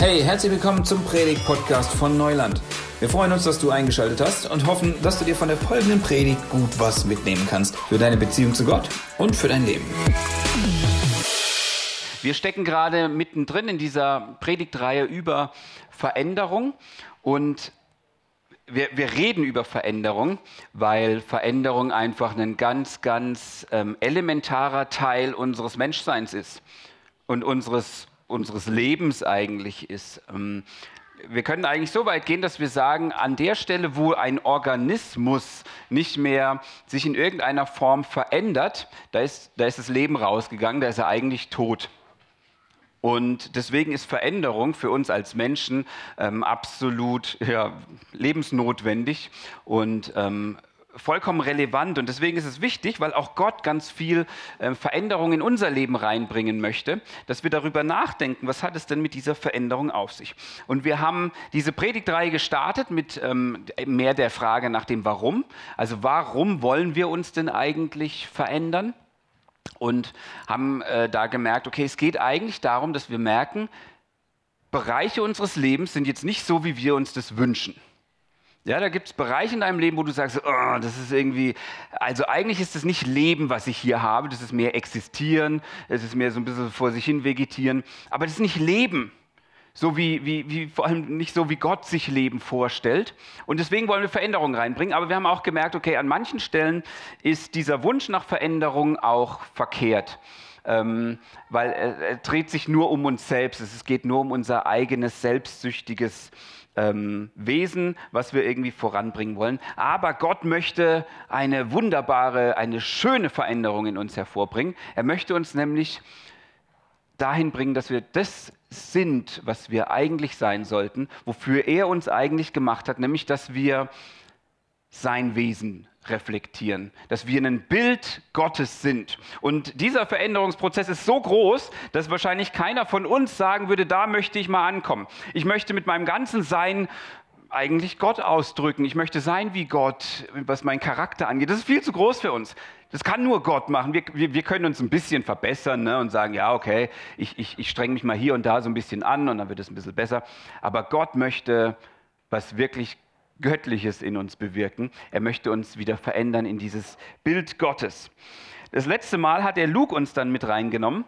Hey, herzlich willkommen zum Predigt-Podcast von Neuland. Wir freuen uns, dass du eingeschaltet hast und hoffen, dass du dir von der folgenden Predigt gut was mitnehmen kannst für deine Beziehung zu Gott und für dein Leben. Wir stecken gerade mittendrin in dieser Predigtreihe über Veränderung und wir, wir, reden über Veränderung, weil Veränderung einfach ein ganz, ganz ähm, elementarer Teil unseres Menschseins ist und unseres, unseres Lebens eigentlich ist. Ähm, wir können eigentlich so weit gehen, dass wir sagen, an der Stelle, wo ein Organismus nicht mehr sich in irgendeiner Form verändert, da ist, da ist das Leben rausgegangen, da ist er eigentlich tot. Und deswegen ist Veränderung für uns als Menschen ähm, absolut ja, lebensnotwendig und ähm, vollkommen relevant. Und deswegen ist es wichtig, weil auch Gott ganz viel äh, Veränderung in unser Leben reinbringen möchte, dass wir darüber nachdenken, was hat es denn mit dieser Veränderung auf sich. Und wir haben diese Predigtreihe gestartet mit ähm, mehr der Frage nach dem Warum. Also warum wollen wir uns denn eigentlich verändern? und haben äh, da gemerkt, okay, es geht eigentlich darum, dass wir merken, Bereiche unseres Lebens sind jetzt nicht so, wie wir uns das wünschen. Ja, da gibt es Bereiche in deinem Leben, wo du sagst, oh, das ist irgendwie, also eigentlich ist das nicht Leben, was ich hier habe, das ist mehr existieren, es ist mehr so ein bisschen vor sich hin vegetieren, aber das ist nicht Leben. So wie, wie, wie, vor allem nicht so, wie Gott sich Leben vorstellt. Und deswegen wollen wir Veränderungen reinbringen. Aber wir haben auch gemerkt, okay, an manchen Stellen ist dieser Wunsch nach Veränderung auch verkehrt. Ähm, weil er, er, dreht sich nur um uns selbst. Es geht nur um unser eigenes selbstsüchtiges ähm, Wesen, was wir irgendwie voranbringen wollen. Aber Gott möchte eine wunderbare, eine schöne Veränderung in uns hervorbringen. Er möchte uns nämlich dahin bringen, dass wir das sind, was wir eigentlich sein sollten, wofür er uns eigentlich gemacht hat, nämlich dass wir sein Wesen reflektieren, dass wir ein Bild Gottes sind. Und dieser Veränderungsprozess ist so groß, dass wahrscheinlich keiner von uns sagen würde, da möchte ich mal ankommen. Ich möchte mit meinem ganzen Sein eigentlich Gott ausdrücken. Ich möchte sein wie Gott, was meinen Charakter angeht. Das ist viel zu groß für uns. Das kann nur Gott machen. Wir, wir, wir können uns ein bisschen verbessern ne, und sagen, ja, okay, ich, ich, ich strenge mich mal hier und da so ein bisschen an und dann wird es ein bisschen besser. Aber Gott möchte was wirklich Göttliches in uns bewirken. Er möchte uns wieder verändern in dieses Bild Gottes. Das letzte Mal hat der Luke uns dann mit reingenommen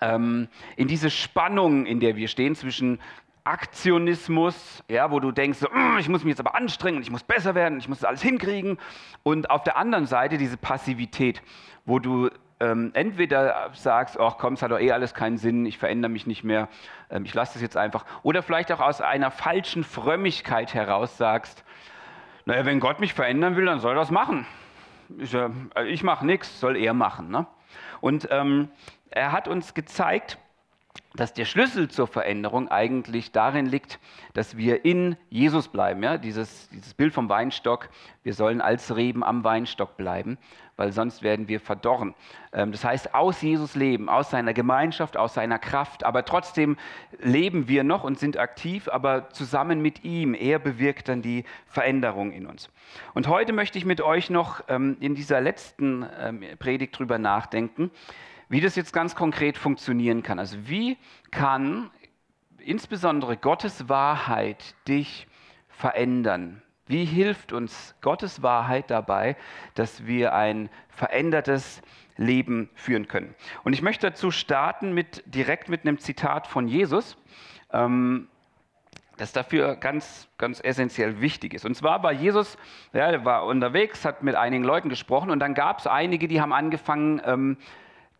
ähm, in diese Spannung, in der wir stehen zwischen Aktionismus, ja, wo du denkst, so, mm, ich muss mich jetzt aber anstrengen, ich muss besser werden, ich muss alles hinkriegen. Und auf der anderen Seite diese Passivität, wo du ähm, entweder sagst, ach komm, es hat doch eh alles keinen Sinn, ich verändere mich nicht mehr, ähm, ich lasse das jetzt einfach. Oder vielleicht auch aus einer falschen Frömmigkeit heraus sagst, naja, wenn Gott mich verändern will, dann soll er das machen. Ich, äh, ich mache nichts, soll er machen. Ne? Und ähm, er hat uns gezeigt, dass der Schlüssel zur Veränderung eigentlich darin liegt, dass wir in Jesus bleiben. Ja? Dieses, dieses Bild vom Weinstock, wir sollen als Reben am Weinstock bleiben, weil sonst werden wir verdorren. Ähm, das heißt, aus Jesus leben, aus seiner Gemeinschaft, aus seiner Kraft, aber trotzdem leben wir noch und sind aktiv, aber zusammen mit ihm. Er bewirkt dann die Veränderung in uns. Und heute möchte ich mit euch noch ähm, in dieser letzten ähm, Predigt drüber nachdenken, wie das jetzt ganz konkret funktionieren kann. Also wie kann insbesondere Gottes Wahrheit dich verändern? Wie hilft uns Gottes Wahrheit dabei, dass wir ein verändertes Leben führen können? Und ich möchte dazu starten mit, direkt mit einem Zitat von Jesus, ähm, das dafür ganz, ganz essentiell wichtig ist. Und zwar war Jesus, ja, er war unterwegs, hat mit einigen Leuten gesprochen und dann gab es einige, die haben angefangen, ähm,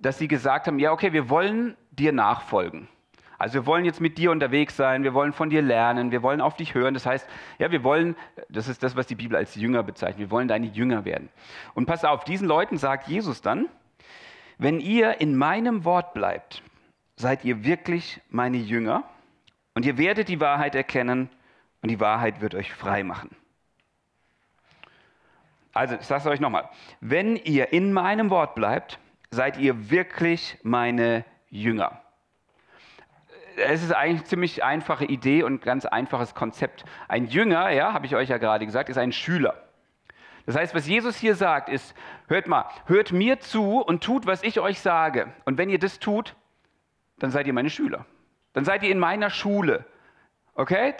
dass sie gesagt haben, ja, okay, wir wollen dir nachfolgen. Also wir wollen jetzt mit dir unterwegs sein, wir wollen von dir lernen, wir wollen auf dich hören. Das heißt, ja, wir wollen, das ist das, was die Bibel als Jünger bezeichnet, wir wollen deine Jünger werden. Und pass auf, diesen Leuten sagt Jesus dann, wenn ihr in meinem Wort bleibt, seid ihr wirklich meine Jünger und ihr werdet die Wahrheit erkennen und die Wahrheit wird euch frei machen. Also, ich sage es euch nochmal. Wenn ihr in meinem Wort bleibt, seid ihr wirklich meine Jünger. Es ist eigentlich eine ziemlich einfache Idee und ganz einfaches Konzept. Ein Jünger, ja, habe ich euch ja gerade gesagt, ist ein Schüler. Das heißt, was Jesus hier sagt, ist, hört mal, hört mir zu und tut, was ich euch sage. Und wenn ihr das tut, dann seid ihr meine Schüler. Dann seid ihr in meiner Schule. Okay?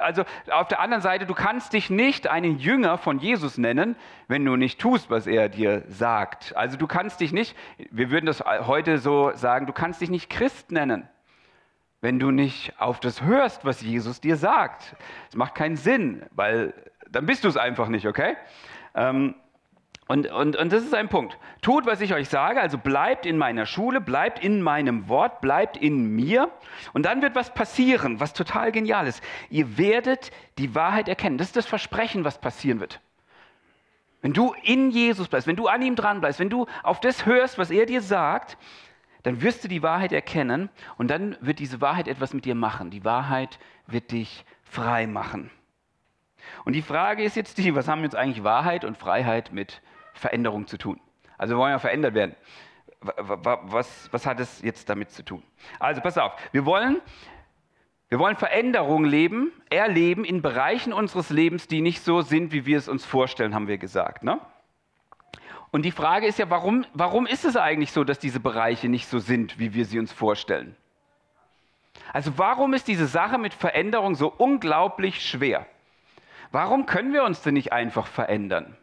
Also auf der anderen Seite, du kannst dich nicht einen Jünger von Jesus nennen, wenn du nicht tust, was er dir sagt. Also du kannst dich nicht, wir würden das heute so sagen, du kannst dich nicht Christ nennen, wenn du nicht auf das hörst, was Jesus dir sagt. Es macht keinen Sinn, weil dann bist du es einfach nicht, okay? Ähm, und, und, und das ist ein Punkt. Tut, was ich euch sage, also bleibt in meiner Schule, bleibt in meinem Wort, bleibt in mir. Und dann wird was passieren, was total genial ist. Ihr werdet die Wahrheit erkennen. Das ist das Versprechen, was passieren wird. Wenn du in Jesus bleibst, wenn du an ihm dran bleibst, wenn du auf das hörst, was er dir sagt, dann wirst du die Wahrheit erkennen und dann wird diese Wahrheit etwas mit dir machen. Die Wahrheit wird dich frei machen. Und die Frage ist jetzt die, was haben jetzt eigentlich Wahrheit und Freiheit mit Veränderung zu tun. Also wir wollen ja verändert werden. Was, was hat es jetzt damit zu tun? Also pass auf, wir wollen, wir wollen Veränderung leben, erleben in Bereichen unseres Lebens, die nicht so sind, wie wir es uns vorstellen, haben wir gesagt. Ne? Und die Frage ist ja, warum, warum ist es eigentlich so, dass diese Bereiche nicht so sind, wie wir sie uns vorstellen? Also warum ist diese Sache mit Veränderung so unglaublich schwer? Warum können wir uns denn nicht einfach verändern?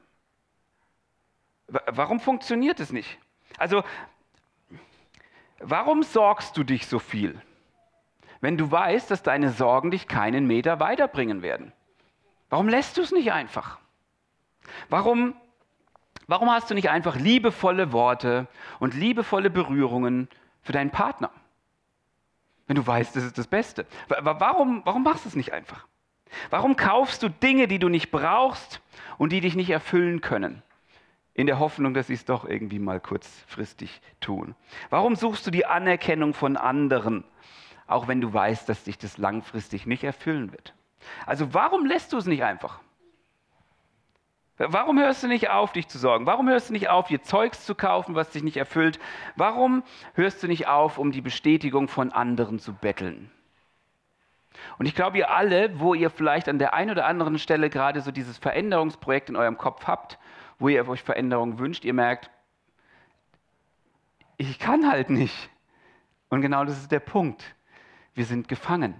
Warum funktioniert es nicht? Also, warum sorgst du dich so viel, wenn du weißt, dass deine Sorgen dich keinen Meter weiterbringen werden? Warum lässt du es nicht einfach? Warum, warum hast du nicht einfach liebevolle Worte und liebevolle Berührungen für deinen Partner? Wenn du weißt, das ist das Beste. Warum, warum machst du es nicht einfach? Warum kaufst du Dinge, die du nicht brauchst und die dich nicht erfüllen können? In der Hoffnung, dass sie es doch irgendwie mal kurzfristig tun? Warum suchst du die Anerkennung von anderen, auch wenn du weißt, dass dich das langfristig nicht erfüllen wird? Also warum lässt du es nicht einfach? Warum hörst du nicht auf, dich zu sorgen? Warum hörst du nicht auf, dir Zeugs zu kaufen, was dich nicht erfüllt? Warum hörst du nicht auf, um die Bestätigung von anderen zu betteln? Und ich glaube, ihr alle, wo ihr vielleicht an der einen oder anderen Stelle gerade so dieses Veränderungsprojekt in eurem Kopf habt wo ihr euch Veränderung wünscht, ihr merkt, ich kann halt nicht. Und genau das ist der Punkt. Wir sind gefangen.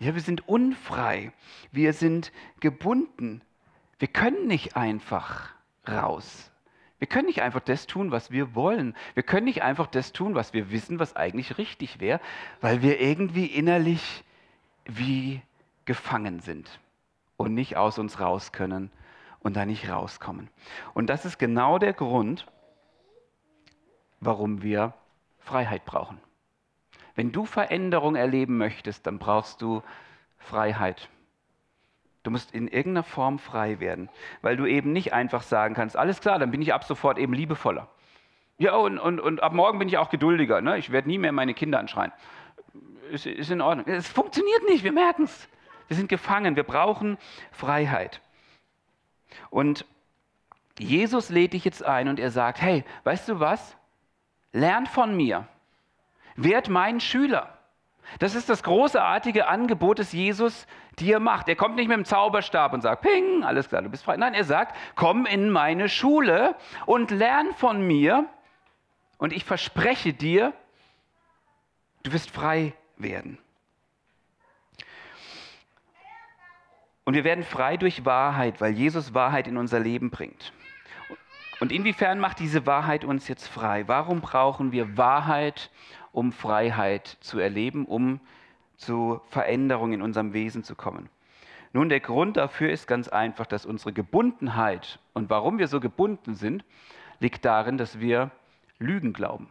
Ja, wir sind unfrei. Wir sind gebunden. Wir können nicht einfach raus. Wir können nicht einfach das tun, was wir wollen. Wir können nicht einfach das tun, was wir wissen, was eigentlich richtig wäre, weil wir irgendwie innerlich wie gefangen sind und nicht aus uns raus können und da nicht rauskommen. Und das ist genau der Grund, warum wir Freiheit brauchen. Wenn du Veränderung erleben möchtest, dann brauchst du Freiheit. Du musst in irgendeiner Form frei werden, weil du eben nicht einfach sagen kannst, alles klar, dann bin ich ab sofort eben liebevoller. Ja, und, und, und ab morgen bin ich auch geduldiger. Ne? Ich werde nie mehr meine Kinder anschreien. Ist, ist in Ordnung. Es funktioniert nicht, wir merken es. Wir sind gefangen, wir brauchen Freiheit. Und Jesus lädt dich jetzt ein und er sagt, hey, weißt du was? Lern von mir. Werd mein Schüler. Das ist das großartige Angebot, das Jesus dir macht. Er kommt nicht mit dem Zauberstab und sagt, ping, alles klar, du bist frei. Nein, er sagt, komm in meine Schule und lern von mir. Und ich verspreche dir, du wirst frei werden. Und wir werden frei durch Wahrheit, weil Jesus Wahrheit in unser Leben bringt. Und inwiefern macht diese Wahrheit uns jetzt frei? Warum brauchen wir Wahrheit, um Freiheit zu erleben, um zu Veränderungen in unserem Wesen zu kommen? Nun, der Grund dafür ist ganz einfach, dass unsere Gebundenheit und warum wir so gebunden sind, liegt darin, dass wir Lügen glauben.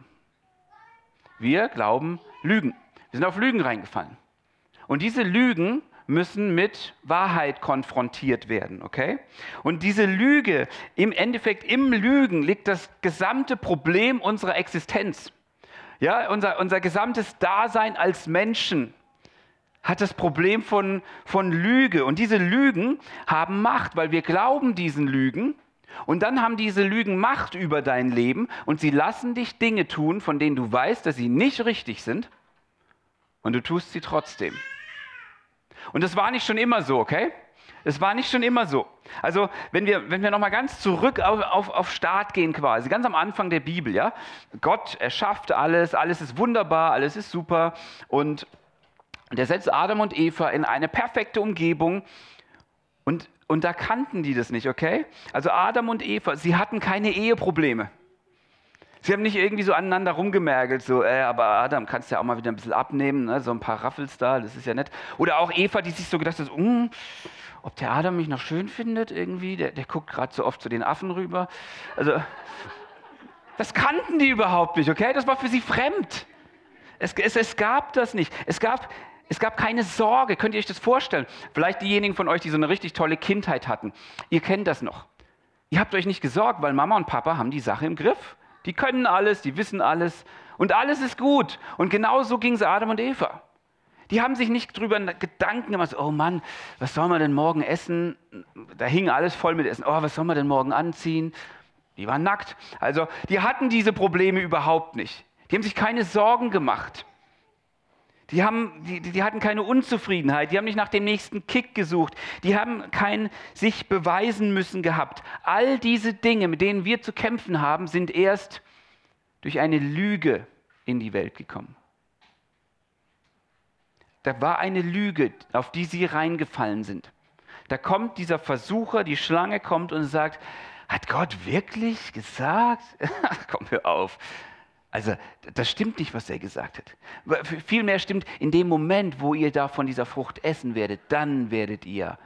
Wir glauben Lügen. Wir sind auf Lügen reingefallen. Und diese Lügen müssen mit Wahrheit konfrontiert werden, okay? Und diese Lüge, im Endeffekt im Lügen liegt das gesamte Problem unserer Existenz. Ja, unser, unser gesamtes Dasein als Menschen hat das Problem von, von Lüge. Und diese Lügen haben Macht, weil wir glauben diesen Lügen. Und dann haben diese Lügen Macht über dein Leben und sie lassen dich Dinge tun, von denen du weißt, dass sie nicht richtig sind. Und du tust sie trotzdem. Und das war nicht schon immer so, okay? Es war nicht schon immer so. Also wenn wir, wenn wir nochmal ganz zurück auf, auf, auf Start gehen quasi, ganz am Anfang der Bibel, ja, Gott erschafft alles, alles ist wunderbar, alles ist super und der setzt Adam und Eva in eine perfekte Umgebung und, und da kannten die das nicht, okay? Also Adam und Eva, sie hatten keine Eheprobleme. Sie haben nicht irgendwie so aneinander rumgemergelt, so, äh, aber Adam, kannst ja auch mal wieder ein bisschen abnehmen, ne? so ein paar Raffels da, das ist ja nett. Oder auch Eva, die sich so gedacht hat, mm, ob der Adam mich noch schön findet irgendwie, der, der guckt gerade so oft zu den Affen rüber. Also, das kannten die überhaupt nicht, okay? Das war für sie fremd. Es, es, es gab das nicht. Es gab, es gab keine Sorge. Könnt ihr euch das vorstellen? Vielleicht diejenigen von euch, die so eine richtig tolle Kindheit hatten. Ihr kennt das noch. Ihr habt euch nicht gesorgt, weil Mama und Papa haben die Sache im Griff. Die können alles, die wissen alles und alles ist gut. Und genau so ging es Adam und Eva. Die haben sich nicht drüber Gedanken gemacht, oh Mann, was soll man denn morgen essen? Da hing alles voll mit Essen. Oh, was soll man denn morgen anziehen? Die waren nackt. Also, die hatten diese Probleme überhaupt nicht. Die haben sich keine Sorgen gemacht. Die, haben, die, die hatten keine Unzufriedenheit, die haben nicht nach dem nächsten Kick gesucht, die haben kein sich beweisen müssen gehabt. All diese Dinge, mit denen wir zu kämpfen haben, sind erst durch eine Lüge in die Welt gekommen. Da war eine Lüge, auf die sie reingefallen sind. Da kommt dieser Versucher, die Schlange kommt und sagt, hat Gott wirklich gesagt? Komm, hör auf. Also das stimmt nicht, was er gesagt hat. Vielmehr stimmt, in dem Moment, wo ihr da von dieser Frucht essen werdet, dann werdet ihr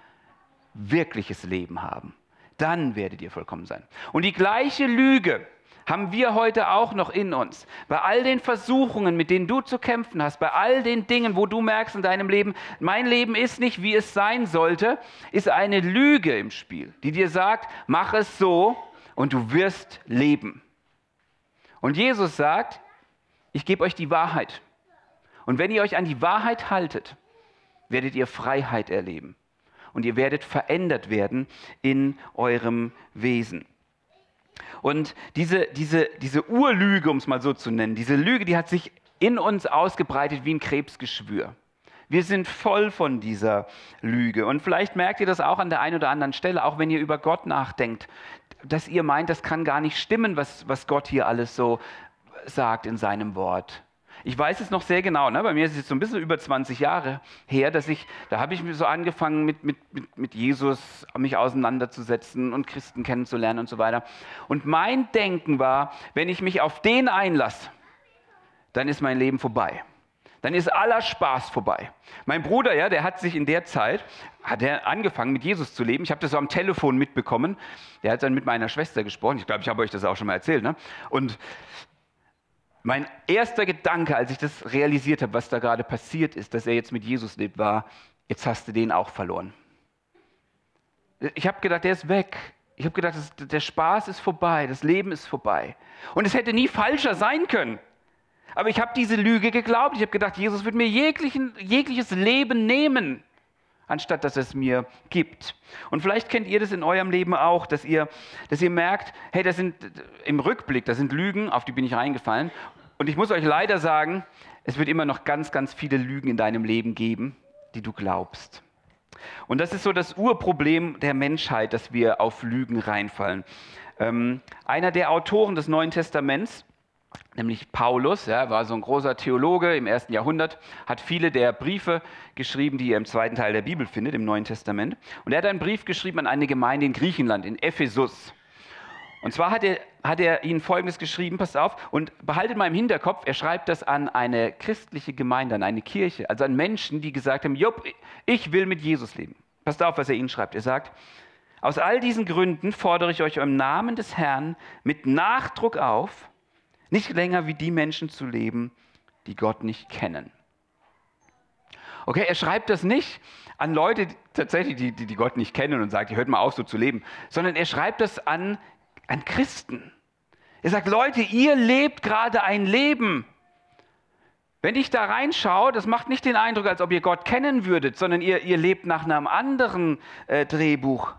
wirkliches Leben haben. Dann werdet ihr vollkommen sein. Und die gleiche Lüge haben wir heute auch noch in uns. Bei all den Versuchungen, mit denen du zu kämpfen hast, bei all den Dingen, wo du merkst in deinem Leben, mein Leben ist nicht, wie es sein sollte, ist eine Lüge im Spiel, die dir sagt, mach es so und du wirst leben. Und Jesus sagt, ich gebe euch die Wahrheit. Und wenn ihr euch an die Wahrheit haltet, werdet ihr Freiheit erleben. Und ihr werdet verändert werden in eurem Wesen. Und diese, diese, diese Urlüge, um es mal so zu nennen, diese Lüge, die hat sich in uns ausgebreitet wie ein Krebsgeschwür. Wir sind voll von dieser Lüge. Und vielleicht merkt ihr das auch an der einen oder anderen Stelle, auch wenn ihr über Gott nachdenkt, dass ihr meint, das kann gar nicht stimmen, was, was Gott hier alles so sagt in seinem Wort. Ich weiß es noch sehr genau. Ne? Bei mir ist es jetzt so ein bisschen über 20 Jahre her, dass ich, da habe ich so angefangen, mit, mit, mit, mit Jesus mich auseinanderzusetzen und Christen kennenzulernen und so weiter. Und mein Denken war, wenn ich mich auf den einlasse, dann ist mein Leben vorbei dann ist aller Spaß vorbei. Mein Bruder, ja, der hat sich in der Zeit, hat er angefangen mit Jesus zu leben. Ich habe das so am Telefon mitbekommen. Der hat dann mit meiner Schwester gesprochen. Ich glaube, ich habe euch das auch schon mal erzählt. Ne? Und mein erster Gedanke, als ich das realisiert habe, was da gerade passiert ist, dass er jetzt mit Jesus lebt, war, jetzt hast du den auch verloren. Ich habe gedacht, der ist weg. Ich habe gedacht, der Spaß ist vorbei, das Leben ist vorbei. Und es hätte nie falscher sein können. Aber ich habe diese Lüge geglaubt. Ich habe gedacht, Jesus wird mir jeglichen, jegliches Leben nehmen, anstatt dass es mir gibt. Und vielleicht kennt ihr das in eurem Leben auch, dass ihr, dass ihr merkt, hey, das sind im Rückblick, das sind Lügen, auf die bin ich reingefallen. Und ich muss euch leider sagen, es wird immer noch ganz, ganz viele Lügen in deinem Leben geben, die du glaubst. Und das ist so das Urproblem der Menschheit, dass wir auf Lügen reinfallen. Ähm, einer der Autoren des Neuen Testaments, nämlich Paulus, ja, war so ein großer Theologe im ersten Jahrhundert, hat viele der Briefe geschrieben, die ihr im zweiten Teil der Bibel findet, im Neuen Testament. Und er hat einen Brief geschrieben an eine Gemeinde in Griechenland, in Ephesus. Und zwar hat er, hat er ihnen Folgendes geschrieben, passt auf, und behaltet mal im Hinterkopf, er schreibt das an eine christliche Gemeinde, an eine Kirche, also an Menschen, die gesagt haben, Jupp, ich will mit Jesus leben. Passt auf, was er ihnen schreibt. Er sagt, aus all diesen Gründen fordere ich euch im Namen des Herrn mit Nachdruck auf, nicht länger wie die Menschen zu leben, die Gott nicht kennen. Okay, er schreibt das nicht an Leute, die, tatsächlich, die, die, die Gott nicht kennen und sagt, ihr hört mal auf, so zu leben, sondern er schreibt das an, an Christen. Er sagt, Leute, ihr lebt gerade ein Leben. Wenn ich da reinschaue, das macht nicht den Eindruck, als ob ihr Gott kennen würdet, sondern ihr, ihr lebt nach einem anderen äh, Drehbuch.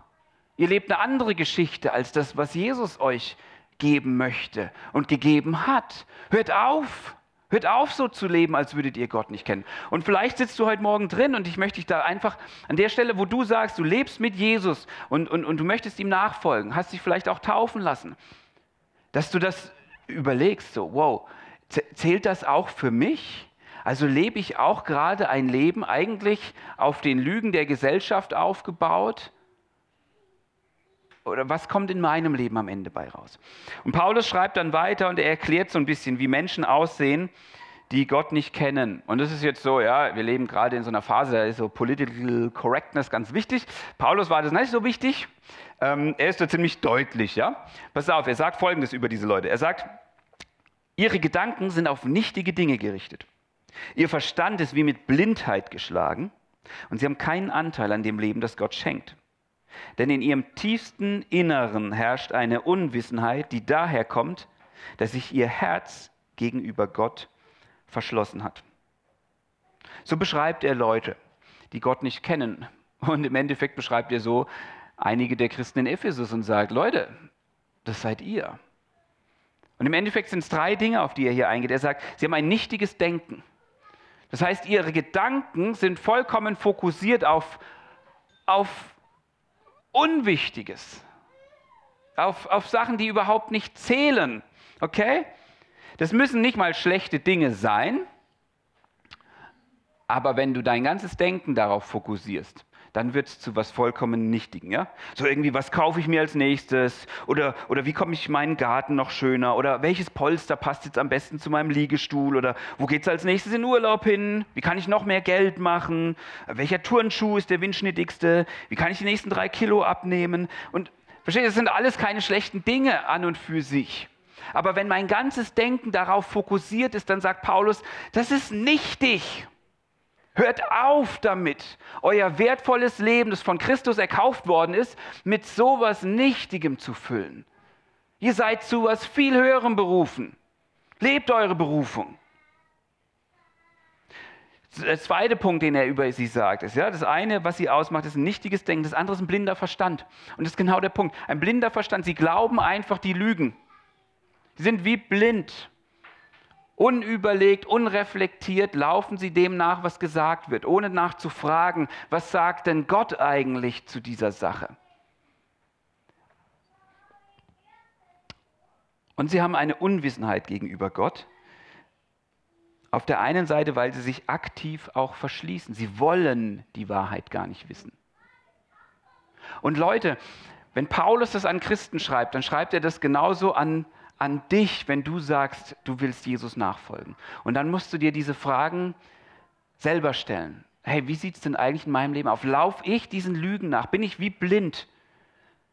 Ihr lebt eine andere Geschichte als das, was Jesus euch geben möchte und gegeben hat. Hört auf, Hört auf, so zu leben, als würdet ihr Gott nicht kennen. Und vielleicht sitzt du heute Morgen drin und ich möchte dich da einfach an der Stelle, wo du sagst, du lebst mit Jesus und, und, und du möchtest ihm nachfolgen, hast dich vielleicht auch taufen lassen, dass du das überlegst, so, wow, zählt das auch für mich? Also lebe ich auch gerade ein Leben eigentlich auf den Lügen der Gesellschaft aufgebaut? Oder was kommt in meinem Leben am Ende bei raus? Und Paulus schreibt dann weiter und er erklärt so ein bisschen, wie Menschen aussehen, die Gott nicht kennen. Und das ist jetzt so, ja, wir leben gerade in so einer Phase, da ist so Political Correctness ganz wichtig. Paulus war das nicht so wichtig. Ähm, er ist da ziemlich deutlich, ja. Pass auf, er sagt Folgendes über diese Leute. Er sagt, ihre Gedanken sind auf nichtige Dinge gerichtet. Ihr Verstand ist wie mit Blindheit geschlagen und sie haben keinen Anteil an dem Leben, das Gott schenkt. Denn in ihrem tiefsten Inneren herrscht eine Unwissenheit, die daher kommt, dass sich ihr Herz gegenüber Gott verschlossen hat. So beschreibt er Leute, die Gott nicht kennen. Und im Endeffekt beschreibt er so einige der Christen in Ephesus und sagt, Leute, das seid ihr. Und im Endeffekt sind es drei Dinge, auf die er hier eingeht. Er sagt, sie haben ein nichtiges Denken. Das heißt, ihre Gedanken sind vollkommen fokussiert auf, auf Unwichtiges, auf, auf Sachen, die überhaupt nicht zählen. Okay? Das müssen nicht mal schlechte Dinge sein, aber wenn du dein ganzes Denken darauf fokussierst, dann wird es zu was vollkommen Nichtigen. Ja? So irgendwie, was kaufe ich mir als nächstes? Oder, oder wie komme ich meinen Garten noch schöner? Oder welches Polster passt jetzt am besten zu meinem Liegestuhl? Oder wo geht es als nächstes in Urlaub hin? Wie kann ich noch mehr Geld machen? Welcher Turnschuh ist der windschnittigste? Wie kann ich die nächsten drei Kilo abnehmen? Und versteht, das sind alles keine schlechten Dinge an und für sich. Aber wenn mein ganzes Denken darauf fokussiert ist, dann sagt Paulus, das ist nichtig. Hört auf damit, euer wertvolles Leben, das von Christus erkauft worden ist, mit sowas Nichtigem zu füllen. Ihr seid zu was viel Höherem berufen. Lebt eure Berufung. Der zweite Punkt, den er über sie sagt, ist, ja, das eine, was sie ausmacht, ist ein nichtiges Denken, das andere ist ein blinder Verstand. Und das ist genau der Punkt. Ein blinder Verstand, sie glauben einfach die Lügen. Sie sind wie blind. Unüberlegt, unreflektiert laufen sie dem nach, was gesagt wird, ohne nachzufragen, was sagt denn Gott eigentlich zu dieser Sache. Und sie haben eine Unwissenheit gegenüber Gott. Auf der einen Seite, weil sie sich aktiv auch verschließen. Sie wollen die Wahrheit gar nicht wissen. Und Leute, wenn Paulus das an Christen schreibt, dann schreibt er das genauso an an dich, wenn du sagst, du willst Jesus nachfolgen. Und dann musst du dir diese Fragen selber stellen. Hey, wie sieht es denn eigentlich in meinem Leben auf? Lauf ich diesen Lügen nach? Bin ich wie blind?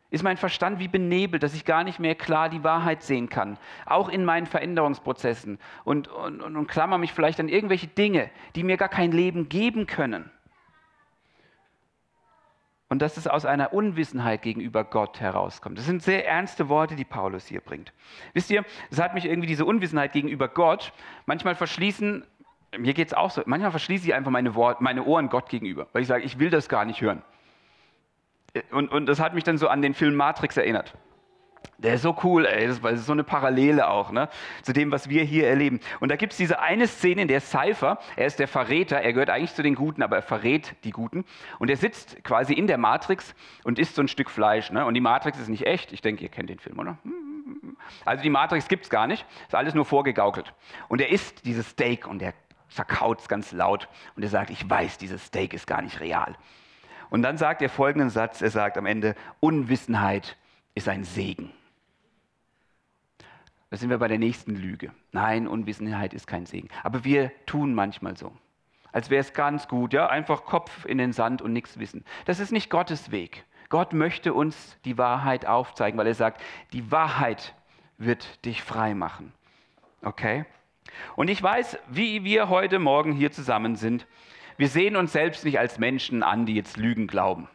Ist mein Verstand wie benebelt, dass ich gar nicht mehr klar die Wahrheit sehen kann? Auch in meinen Veränderungsprozessen. Und, und, und, und klammer mich vielleicht an irgendwelche Dinge, die mir gar kein Leben geben können. Und dass es aus einer Unwissenheit gegenüber Gott herauskommt. Das sind sehr ernste Worte, die Paulus hier bringt. Wisst ihr, es hat mich irgendwie diese Unwissenheit gegenüber Gott manchmal verschließen, mir geht es auch so, manchmal verschließe ich einfach meine, Wort, meine Ohren Gott gegenüber, weil ich sage, ich will das gar nicht hören. Und, und das hat mich dann so an den Film Matrix erinnert. Der ist so cool, ey, das ist so eine Parallele auch ne, zu dem, was wir hier erleben. Und da gibt es diese eine Szene, in der Cypher, er ist der Verräter, er gehört eigentlich zu den Guten, aber er verrät die Guten. Und er sitzt quasi in der Matrix und isst so ein Stück Fleisch. Ne? Und die Matrix ist nicht echt. Ich denke, ihr kennt den Film, oder? Also die Matrix gibt es gar nicht, ist alles nur vorgegaukelt. Und er isst dieses Steak und er verkaut es ganz laut. Und er sagt, ich weiß, dieses Steak ist gar nicht real. Und dann sagt er folgenden Satz, er sagt am Ende, Unwissenheit ist ein Segen. Da sind wir bei der nächsten Lüge. Nein, Unwissenheit ist kein Segen. Aber wir tun manchmal so. Als wäre es ganz gut, ja, einfach Kopf in den Sand und nichts wissen. Das ist nicht Gottes Weg. Gott möchte uns die Wahrheit aufzeigen, weil er sagt, die Wahrheit wird dich frei machen. Okay? Und ich weiß, wie wir heute Morgen hier zusammen sind, wir sehen uns selbst nicht als Menschen an, die jetzt Lügen glauben.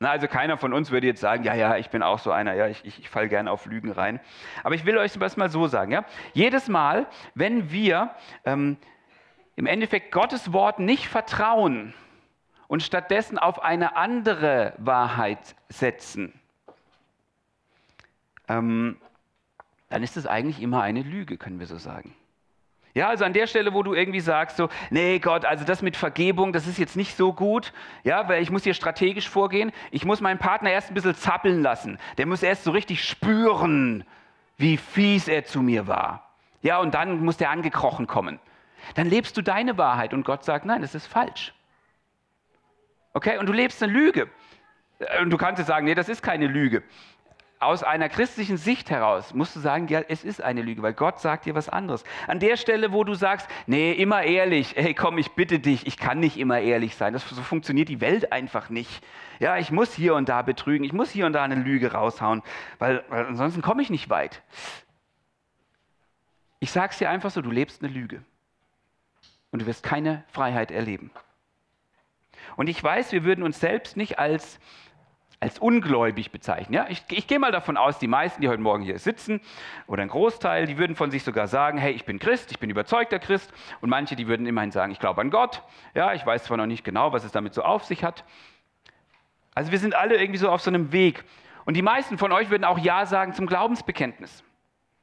Na, also keiner von uns würde jetzt sagen, ja, ja, ich bin auch so einer, ja, ich, ich, ich falle gerne auf Lügen rein. Aber ich will euch das mal so sagen, ja. Jedes Mal, wenn wir ähm, im Endeffekt Gottes Wort nicht vertrauen und stattdessen auf eine andere Wahrheit setzen, ähm, dann ist es eigentlich immer eine Lüge, können wir so sagen. Ja, also an der Stelle, wo du irgendwie sagst, so, nee Gott, also das mit Vergebung, das ist jetzt nicht so gut, ja, weil ich muss hier strategisch vorgehen. Ich muss meinen Partner erst ein bisschen zappeln lassen. Der muss erst so richtig spüren, wie fies er zu mir war. Ja, und dann muss der angekrochen kommen. Dann lebst du deine Wahrheit und Gott sagt, nein, das ist falsch. Okay, und du lebst eine Lüge. Und du kannst jetzt sagen, nee, das ist keine Lüge aus einer christlichen Sicht heraus musst du sagen, ja, es ist eine Lüge, weil Gott sagt dir was anderes. An der Stelle, wo du sagst, nee, immer ehrlich, hey, komm, ich bitte dich, ich kann nicht immer ehrlich sein. Das, so funktioniert die Welt einfach nicht. Ja, ich muss hier und da betrügen, ich muss hier und da eine Lüge raushauen, weil, weil ansonsten komme ich nicht weit. Ich sage es dir einfach so, du lebst eine Lüge. Und du wirst keine Freiheit erleben. Und ich weiß, wir würden uns selbst nicht als als ungläubig bezeichnen. Ja? Ich, ich gehe mal davon aus, die meisten, die heute Morgen hier sitzen, oder ein Großteil, die würden von sich sogar sagen, hey, ich bin Christ, ich bin überzeugter Christ. Und manche, die würden immerhin sagen, ich glaube an Gott. Ja, ich weiß zwar noch nicht genau, was es damit so auf sich hat. Also wir sind alle irgendwie so auf so einem Weg. Und die meisten von euch würden auch Ja sagen zum Glaubensbekenntnis.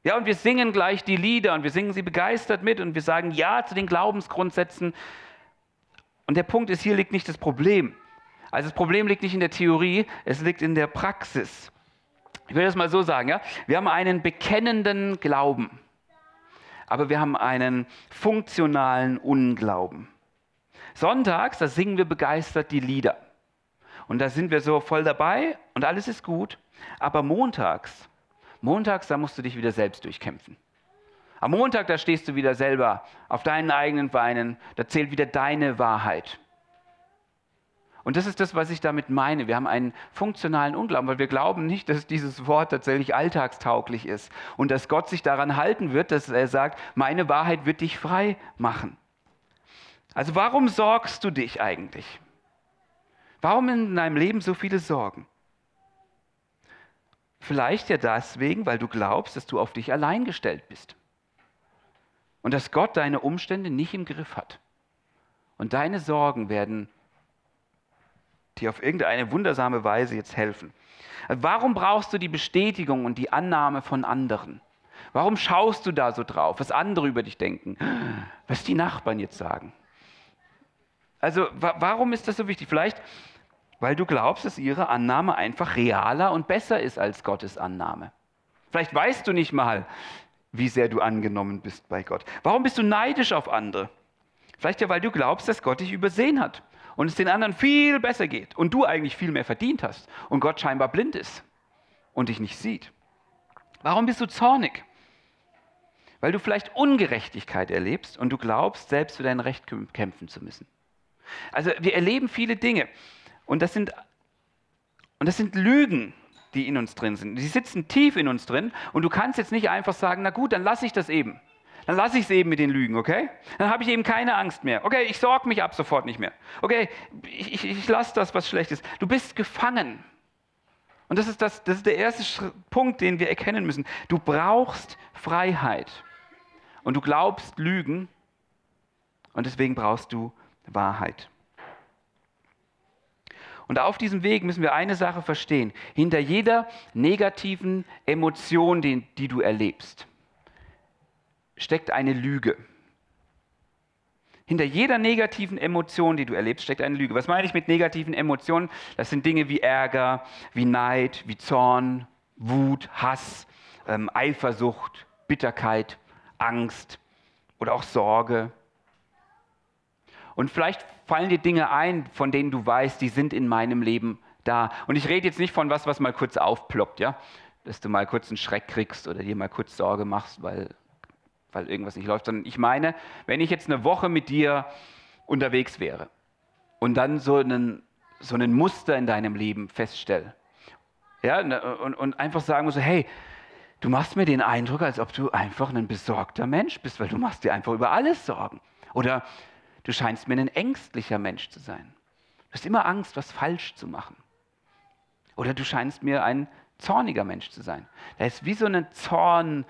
Ja, und wir singen gleich die Lieder und wir singen sie begeistert mit und wir sagen Ja zu den Glaubensgrundsätzen. Und der Punkt ist, hier liegt nicht das Problem. Also das Problem liegt nicht in der Theorie, es liegt in der Praxis. Ich will das mal so sagen, ja? Wir haben einen bekennenden Glauben, aber wir haben einen funktionalen Unglauben. Sonntags, da singen wir begeistert die Lieder. Und da sind wir so voll dabei und alles ist gut. Aber montags, montags, da musst du dich wieder selbst durchkämpfen. Am Montag, da stehst du wieder selber auf deinen eigenen Beinen, da zählt wieder deine Wahrheit. Und das ist das, was ich damit meine. Wir haben einen funktionalen Unglauben, weil wir glauben nicht, dass dieses Wort tatsächlich alltagstauglich ist und dass Gott sich daran halten wird, dass er sagt, meine Wahrheit wird dich frei machen. Also warum sorgst du dich eigentlich? Warum in deinem Leben so viele Sorgen? Vielleicht ja deswegen, weil du glaubst, dass du auf dich allein gestellt bist. Und dass Gott deine Umstände nicht im Griff hat. Und deine Sorgen werden die auf irgendeine wundersame Weise jetzt helfen. Warum brauchst du die Bestätigung und die Annahme von anderen? Warum schaust du da so drauf, was andere über dich denken, was die Nachbarn jetzt sagen? Also warum ist das so wichtig? Vielleicht, weil du glaubst, dass ihre Annahme einfach realer und besser ist als Gottes Annahme. Vielleicht weißt du nicht mal, wie sehr du angenommen bist bei Gott. Warum bist du neidisch auf andere? Vielleicht ja, weil du glaubst, dass Gott dich übersehen hat und es den anderen viel besser geht und du eigentlich viel mehr verdient hast und Gott scheinbar blind ist und dich nicht sieht. Warum bist du zornig? Weil du vielleicht Ungerechtigkeit erlebst und du glaubst, selbst für dein Recht kämpfen zu müssen. Also wir erleben viele Dinge und das sind, und das sind Lügen, die in uns drin sind. Die sitzen tief in uns drin und du kannst jetzt nicht einfach sagen, na gut, dann lasse ich das eben. Dann lasse ich es eben mit den Lügen, okay? Dann habe ich eben keine Angst mehr. Okay, ich sorge mich ab sofort nicht mehr. Okay, ich, ich, ich lasse das, was schlecht ist. Du bist gefangen. Und das ist, das, das ist der erste Punkt, den wir erkennen müssen. Du brauchst Freiheit. Und du glaubst Lügen. Und deswegen brauchst du Wahrheit. Und auf diesem Weg müssen wir eine Sache verstehen. Hinter jeder negativen Emotion, die, die du erlebst, steckt eine Lüge. Hinter jeder negativen Emotion, die du erlebst, steckt eine Lüge. Was meine ich mit negativen Emotionen? Das sind Dinge wie Ärger, wie Neid, wie Zorn, Wut, Hass, ähm, Eifersucht, Bitterkeit, Angst oder auch Sorge. Und vielleicht fallen dir Dinge ein, von denen du weißt, die sind in meinem Leben da. Und ich rede jetzt nicht von was, was mal kurz aufploppt, ja, dass du mal kurz einen Schreck kriegst oder dir mal kurz Sorge machst, weil weil irgendwas nicht läuft, sondern ich meine, wenn ich jetzt eine Woche mit dir unterwegs wäre und dann so einen, so einen Muster in deinem Leben feststelle, ja, ne, und, und einfach sagen muss, hey, du machst mir den Eindruck, als ob du einfach ein besorgter Mensch bist, weil du machst dir einfach über alles Sorgen. Oder du scheinst mir ein ängstlicher Mensch zu sein. Du hast immer Angst, was falsch zu machen. Oder du scheinst mir ein zorniger Mensch zu sein. Da ist wie so ein Zorn,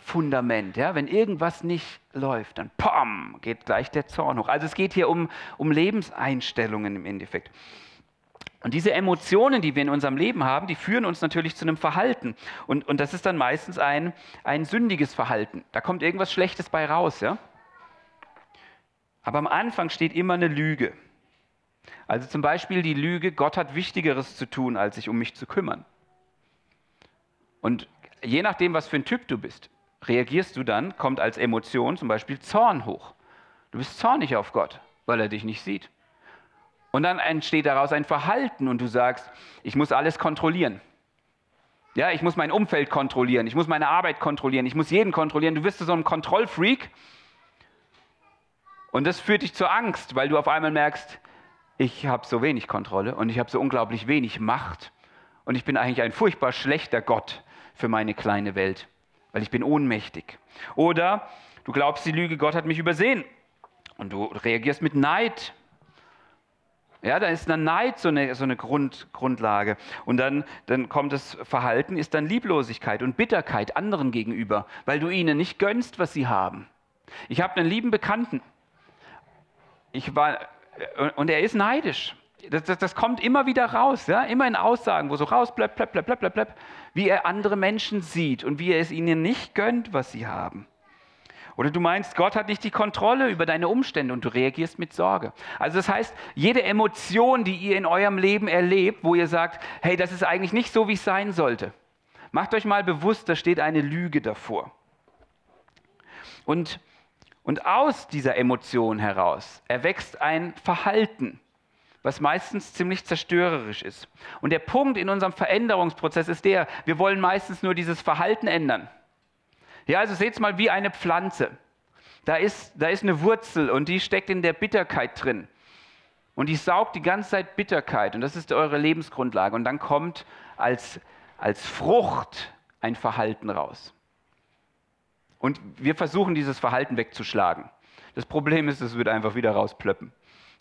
Fundament. Ja? Wenn irgendwas nicht läuft, dann pom, geht gleich der Zorn hoch. Also es geht hier um, um Lebenseinstellungen im Endeffekt. Und diese Emotionen, die wir in unserem Leben haben, die führen uns natürlich zu einem Verhalten. Und, und das ist dann meistens ein, ein sündiges Verhalten. Da kommt irgendwas Schlechtes bei raus. Ja? Aber am Anfang steht immer eine Lüge. Also zum Beispiel die Lüge, Gott hat Wichtigeres zu tun, als sich um mich zu kümmern. Und je nachdem, was für ein Typ du bist, reagierst du dann, kommt als Emotion zum Beispiel Zorn hoch. Du bist zornig auf Gott, weil er dich nicht sieht. Und dann entsteht daraus ein Verhalten und du sagst, ich muss alles kontrollieren. Ja, ich muss mein Umfeld kontrollieren, ich muss meine Arbeit kontrollieren, ich muss jeden kontrollieren. Du wirst so ein Kontrollfreak. Und das führt dich zur Angst, weil du auf einmal merkst, ich habe so wenig Kontrolle und ich habe so unglaublich wenig Macht. Und ich bin eigentlich ein furchtbar schlechter Gott für meine kleine Welt, weil ich bin ohnmächtig. Oder du glaubst die Lüge, Gott hat mich übersehen. Und du reagierst mit Neid ja, da ist dann Neid so eine, so eine Grund, Grundlage. Und dann, dann kommt das Verhalten, ist dann Lieblosigkeit und Bitterkeit anderen gegenüber, weil du ihnen nicht gönnst, was sie haben. Ich habe einen lieben Bekannten. Ich war, und er ist neidisch. Das, das, das, kommt immer wieder raus, ja? immer in Aussagen, wo so raus bleibt, bleibt, bleibt, bleibt, bleibt, wie er andere Menschen sieht und wie er es ihnen nicht gönnt, was sie haben. Oder du meinst, Gott hat nicht die Kontrolle über deine Umstände und du reagierst mit Sorge. Also das heißt, jede Emotion, die ihr in eurem Leben erlebt, wo ihr sagt, hey, das ist eigentlich nicht so, wie es sein sollte, macht euch mal bewusst, da steht eine Lüge davor. Und, und aus dieser Emotion heraus erwächst ein Verhalten, was meistens ziemlich zerstörerisch ist. Und der Punkt in unserem Veränderungsprozess ist der, wir wollen meistens nur dieses Verhalten ändern. Ja, also seht mal wie eine Pflanze. Da ist, da ist eine Wurzel und die steckt in der Bitterkeit drin. Und die saugt die ganze Zeit Bitterkeit und das ist eure Lebensgrundlage. Und dann kommt als, als Frucht ein Verhalten raus. Und wir versuchen dieses Verhalten wegzuschlagen. Das Problem ist, es wird einfach wieder rausplöppen.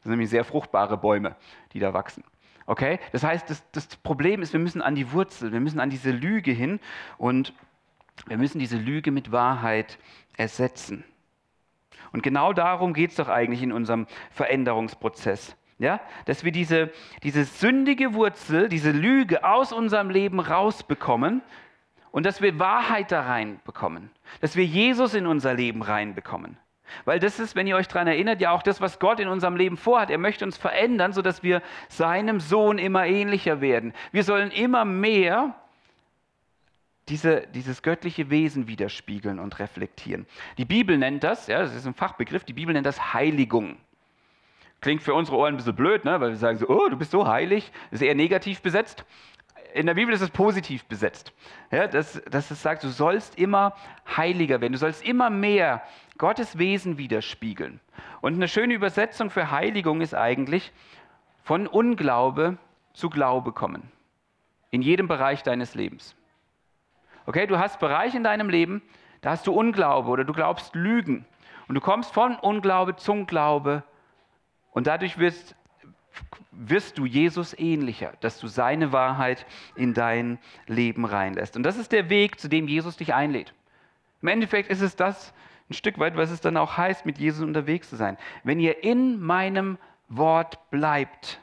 Das sind nämlich sehr fruchtbare Bäume, die da wachsen. Okay? Das heißt, das, das Problem ist, wir müssen an die Wurzel, wir müssen an diese Lüge hin und wir müssen diese Lüge mit Wahrheit ersetzen. Und genau darum geht es doch eigentlich in unserem Veränderungsprozess. Ja? Dass wir diese, diese sündige Wurzel, diese Lüge aus unserem Leben rausbekommen und dass wir Wahrheit da reinbekommen. Dass wir Jesus in unser Leben reinbekommen. Weil das ist, wenn ihr euch daran erinnert, ja auch das, was Gott in unserem Leben vorhat. Er möchte uns verändern, sodass wir seinem Sohn immer ähnlicher werden. Wir sollen immer mehr diese, dieses göttliche Wesen widerspiegeln und reflektieren. Die Bibel nennt das, ja, das ist ein Fachbegriff, die Bibel nennt das Heiligung. Klingt für unsere Ohren ein bisschen blöd, ne? weil wir sagen so, oh, du bist so heilig, ist eher negativ besetzt. In der Bibel ist es positiv besetzt. Ja, dass, dass es sagt, du sollst immer heiliger werden, du sollst immer mehr Gottes Wesen widerspiegeln. Und eine schöne Übersetzung für Heiligung ist eigentlich von Unglaube zu Glaube kommen. In jedem Bereich deines Lebens. Okay, du hast Bereiche in deinem Leben, da hast du Unglaube oder du glaubst Lügen. Und du kommst von Unglaube zum Glaube und dadurch wirst, wirst du Jesus ähnlicher, dass du seine Wahrheit in dein Leben reinlässt. Und das ist der Weg, zu dem Jesus dich einlädt. Im Endeffekt ist es das ein Stück weit, was es dann auch heißt, mit Jesus unterwegs zu sein. Wenn ihr in meinem Wort bleibt,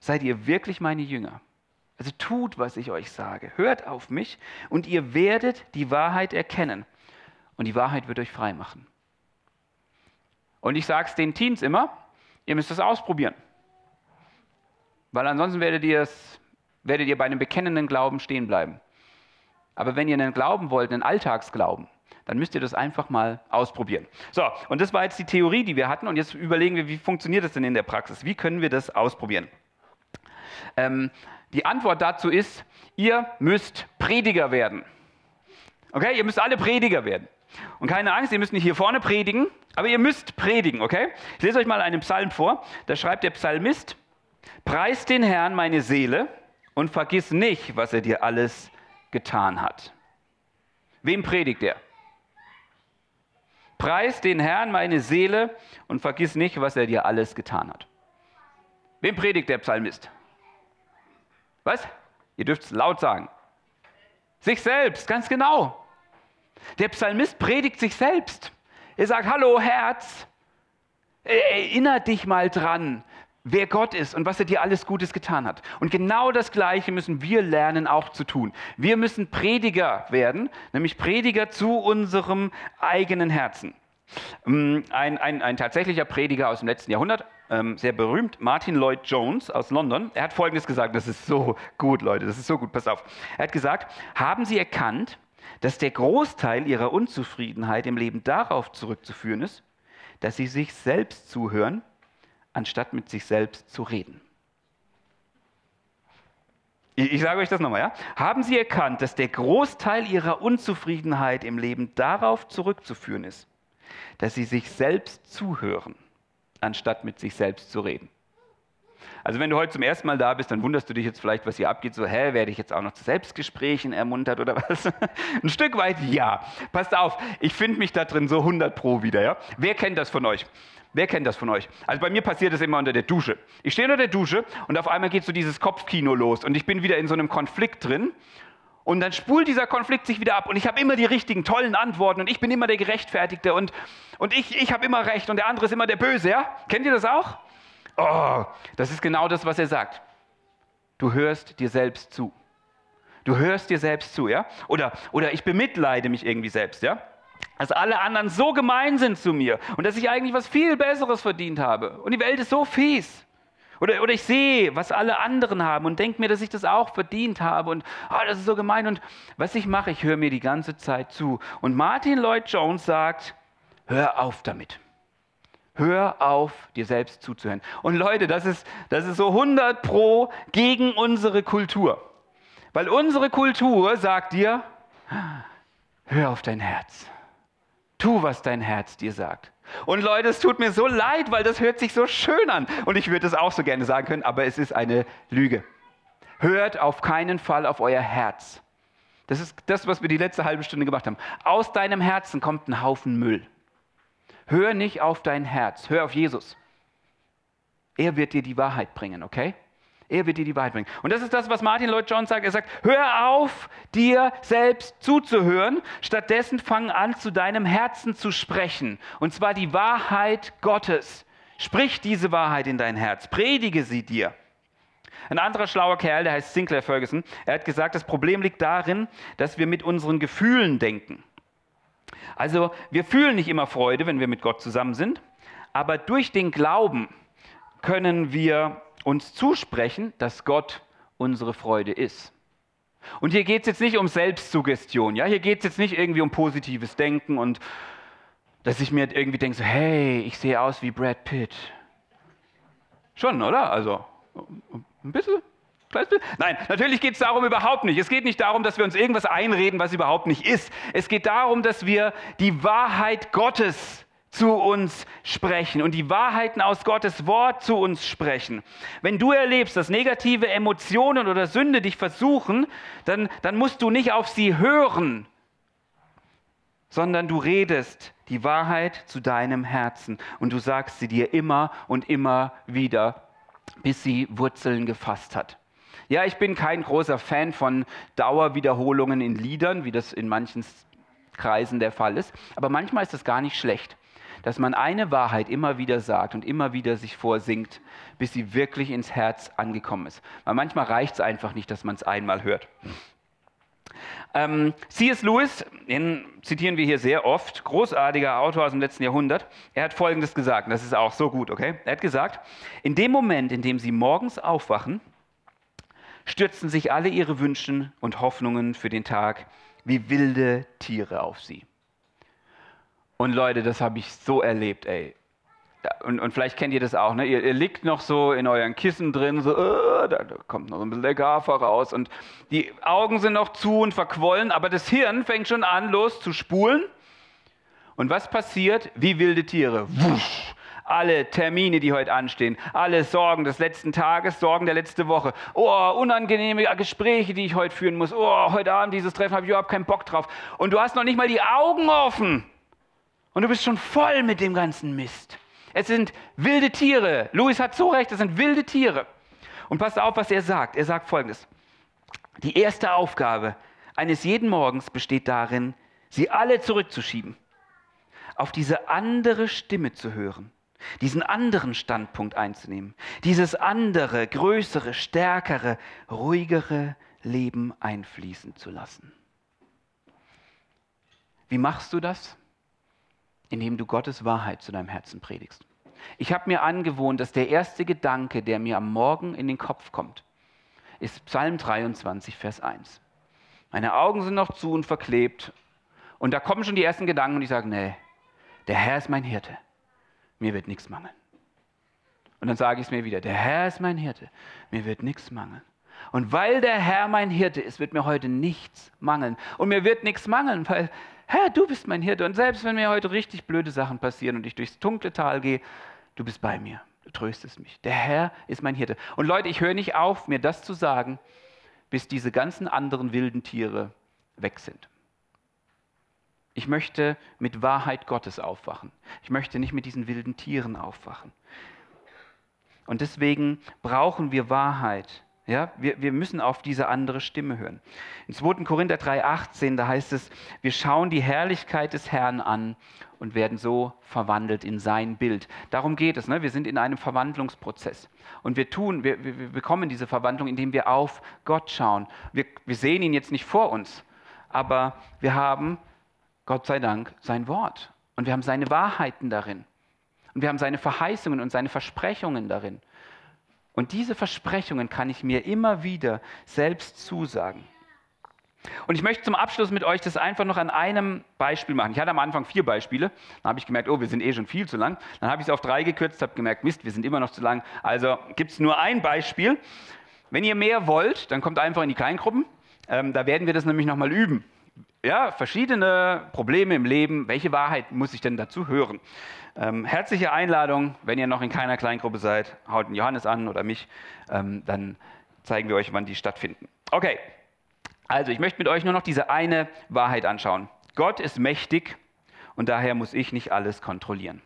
seid ihr wirklich meine Jünger. Also tut, was ich euch sage. Hört auf mich und ihr werdet die Wahrheit erkennen. Und die Wahrheit wird euch frei machen. Und ich sage es den Teens immer, ihr müsst es ausprobieren. Weil ansonsten werdet ihr, werdet ihr bei einem bekennenden Glauben stehen bleiben. Aber wenn ihr einen Glauben wollt, einen Alltagsglauben, dann müsst ihr das einfach mal ausprobieren. So, und das war jetzt die Theorie, die wir hatten. Und jetzt überlegen wir, wie funktioniert das denn in der Praxis? Wie können wir das ausprobieren? Ähm, die Antwort dazu ist, ihr müsst Prediger werden. Okay, ihr müsst alle Prediger werden. Und keine Angst, ihr müsst nicht hier vorne predigen, aber ihr müsst predigen, okay? Ich lese euch mal einen Psalm vor. Da schreibt der Psalmist, Preis den Herrn meine Seele und vergiss nicht, was er dir alles getan hat. Wem predigt er? Preis den Herrn meine Seele und vergiss nicht, was er dir alles getan hat. Wem predigt der Psalmist? Was? Ihr dürft es laut sagen. Sich selbst, ganz genau. Der Psalmist predigt sich selbst. Er sagt, hallo Herz, erinnere dich mal dran, wer Gott ist und was er dir alles Gutes getan hat. Und genau das Gleiche müssen wir lernen auch zu tun. Wir müssen Prediger werden, nämlich Prediger zu unserem eigenen Herzen. Ähm, ein, ein, ein tatsächlicher Prediger aus dem letzten Jahrhundert, ähm, sehr berühmt, Martin Lloyd Jones aus London, er hat Folgendes gesagt, das ist so gut, Leute, das ist so gut, pass auf. Er hat gesagt, haben Sie erkannt, dass der Großteil Ihrer Unzufriedenheit im Leben darauf zurückzuführen ist, dass Sie sich selbst zuhören, anstatt mit sich selbst zu reden. Ich, ich sage euch das nochmal, ja? Haben Sie erkannt, dass der Großteil Ihrer Unzufriedenheit im Leben darauf zurückzuführen ist, dass Sie sich selbst zuhören, anstatt mit sich selbst zu reden? Also wenn du heute zum ersten Mal da bist, dann wunderst du dich jetzt vielleicht, was hier abgeht. So, hä, werde ich jetzt auch noch zu Selbstgesprächen ermuntert oder was? Ein Stück weit ja. Passt auf, ich finde mich da drin so 100 pro wieder. Ja? Wer kennt das von euch? Wer kennt das von euch? Also bei mir passiert das immer unter der Dusche. Ich stehe unter der Dusche und auf einmal geht so dieses Kopfkino los und ich bin wieder in so einem Konflikt drin. Und dann spult dieser Konflikt sich wieder ab und ich habe immer die richtigen, tollen Antworten und ich bin immer der Gerechtfertigte und, und ich, ich habe immer recht und der andere ist immer der Böse, ja? Kennt ihr das auch? Oh, das ist genau das, was er sagt. Du hörst dir selbst zu. Du hörst dir selbst zu, ja? Oder, oder ich bemitleide mich irgendwie selbst, ja? Dass alle anderen so gemein sind zu mir und dass ich eigentlich was viel Besseres verdient habe. Und die Welt ist so fies. Oder, oder ich sehe, was alle anderen haben und denke mir, dass ich das auch verdient habe und oh, das ist so gemein. Und was ich mache, ich höre mir die ganze Zeit zu. Und Martin Lloyd Jones sagt, hör auf damit. Hör auf, dir selbst zuzuhören. Und Leute, das ist, das ist so 100 pro gegen unsere Kultur. Weil unsere Kultur sagt dir, hör auf dein Herz. Tu, was dein Herz dir sagt. Und Leute, es tut mir so leid, weil das hört sich so schön an. Und ich würde es auch so gerne sagen können, aber es ist eine Lüge. Hört auf keinen Fall auf euer Herz. Das ist das, was wir die letzte halbe Stunde gemacht haben. Aus deinem Herzen kommt ein Haufen Müll. Hör nicht auf dein Herz, hör auf Jesus. Er wird dir die Wahrheit bringen, okay? Er wird dir die Wahrheit bringen. Und das ist das, was Martin Lloyd Jones sagt. Er sagt, hör auf, dir selbst zuzuhören. Stattdessen fang an, zu deinem Herzen zu sprechen. Und zwar die Wahrheit Gottes. Sprich diese Wahrheit in dein Herz. Predige sie dir. Ein anderer schlauer Kerl, der heißt Sinclair Ferguson, er hat gesagt, das Problem liegt darin, dass wir mit unseren Gefühlen denken. Also wir fühlen nicht immer Freude, wenn wir mit Gott zusammen sind, aber durch den Glauben können wir uns zusprechen, dass Gott unsere Freude ist. Und hier geht es jetzt nicht um Selbstsuggestion, ja? hier geht es jetzt nicht irgendwie um positives Denken und dass ich mir irgendwie denke, so, hey, ich sehe aus wie Brad Pitt. Schon, oder? Also ein bisschen. Nein, natürlich geht es darum überhaupt nicht. Es geht nicht darum, dass wir uns irgendwas einreden, was überhaupt nicht ist. Es geht darum, dass wir die Wahrheit Gottes zu uns sprechen und die Wahrheiten aus Gottes Wort zu uns sprechen. Wenn du erlebst, dass negative Emotionen oder Sünde dich versuchen, dann, dann musst du nicht auf sie hören, sondern du redest die Wahrheit zu deinem Herzen und du sagst sie dir immer und immer wieder, bis sie Wurzeln gefasst hat. Ja, ich bin kein großer Fan von Dauerwiederholungen in Liedern, wie das in manchen Kreisen der Fall ist, aber manchmal ist das gar nicht schlecht dass man eine Wahrheit immer wieder sagt und immer wieder sich vorsingt, bis sie wirklich ins Herz angekommen ist. Weil manchmal reicht es einfach nicht, dass man es einmal hört. Ähm, C.S. Lewis, den zitieren wir hier sehr oft, großartiger Autor aus dem letzten Jahrhundert, er hat Folgendes gesagt, und das ist auch so gut, okay? Er hat gesagt, in dem Moment, in dem Sie morgens aufwachen, stürzen sich alle Ihre Wünsche und Hoffnungen für den Tag wie wilde Tiere auf Sie. Und Leute, das habe ich so erlebt, ey. Und, und, vielleicht kennt ihr das auch, ne? Ihr, ihr, liegt noch so in euren Kissen drin, so, uh, da, kommt noch ein bisschen der Gafer raus und die Augen sind noch zu und verquollen, aber das Hirn fängt schon an, los zu spulen. Und was passiert? Wie wilde Tiere. Wusch. Alle Termine, die heute anstehen, alle Sorgen des letzten Tages, Sorgen der letzten Woche. Oh, unangenehme Gespräche, die ich heute führen muss. Oh, heute Abend dieses Treffen habe ich überhaupt keinen Bock drauf. Und du hast noch nicht mal die Augen offen und du bist schon voll mit dem ganzen Mist. Es sind wilde Tiere. Louis hat so recht, es sind wilde Tiere. Und passt auf, was er sagt. Er sagt folgendes. Die erste Aufgabe eines jeden Morgens besteht darin, sie alle zurückzuschieben, auf diese andere Stimme zu hören diesen anderen Standpunkt einzunehmen, dieses andere, größere, stärkere, ruhigere Leben einfließen zu lassen. Wie machst du das? Indem du Gottes Wahrheit zu deinem Herzen predigst. Ich habe mir angewohnt, dass der erste Gedanke, der mir am Morgen in den Kopf kommt, ist Psalm 23, Vers 1. Meine Augen sind noch zu und verklebt. Und da kommen schon die ersten Gedanken und ich sage, nee, der Herr ist mein Hirte. Mir wird nichts mangeln. Und dann sage ich es mir wieder, der Herr ist mein Hirte. Mir wird nichts mangeln. Und weil der Herr mein Hirte ist, wird mir heute nichts mangeln. Und mir wird nichts mangeln, weil, Herr, du bist mein Hirte. Und selbst wenn mir heute richtig blöde Sachen passieren und ich durchs dunkle Tal gehe, du bist bei mir. Du tröstest mich. Der Herr ist mein Hirte. Und Leute, ich höre nicht auf, mir das zu sagen, bis diese ganzen anderen wilden Tiere weg sind. Ich möchte mit Wahrheit Gottes aufwachen. Ich möchte nicht mit diesen wilden Tieren aufwachen. Und deswegen brauchen wir Wahrheit. Ja, wir, wir müssen auf diese andere Stimme hören. In 2. Korinther 3,18, da heißt es, wir schauen die Herrlichkeit des Herrn an und werden so verwandelt in sein Bild. Darum geht es. Ne? Wir sind in einem Verwandlungsprozess. Und wir tun, wir, wir bekommen diese Verwandlung, indem wir auf Gott schauen. Wir, wir sehen ihn jetzt nicht vor uns, aber wir haben, Gott sei Dank, sein Wort. Und wir haben seine Wahrheiten darin. Und wir haben seine Verheißungen und seine Versprechungen darin. Und diese Versprechungen kann ich mir immer wieder selbst zusagen. Und ich möchte zum Abschluss mit euch das einfach noch an einem Beispiel machen. Ich hatte am Anfang vier Beispiele. Dann habe ich gemerkt, oh, wir sind eh schon viel zu lang. Dann habe ich es auf drei gekürzt, habe gemerkt, Mist, wir sind immer noch zu lang. Also gibt es nur ein Beispiel. Wenn ihr mehr wollt, dann kommt einfach in die Kleingruppen. Ähm, da werden wir das nämlich nochmal üben. Ja, verschiedene Probleme im Leben. Welche Wahrheit muss ich denn dazu hören? Ähm, herzliche Einladung, wenn ihr noch in keiner Kleingruppe seid, haut den Johannes an oder mich, ähm, dann zeigen wir euch, wann die stattfinden. Okay, also ich möchte mit euch nur noch diese eine Wahrheit anschauen. Gott ist mächtig und daher muss ich nicht alles kontrollieren.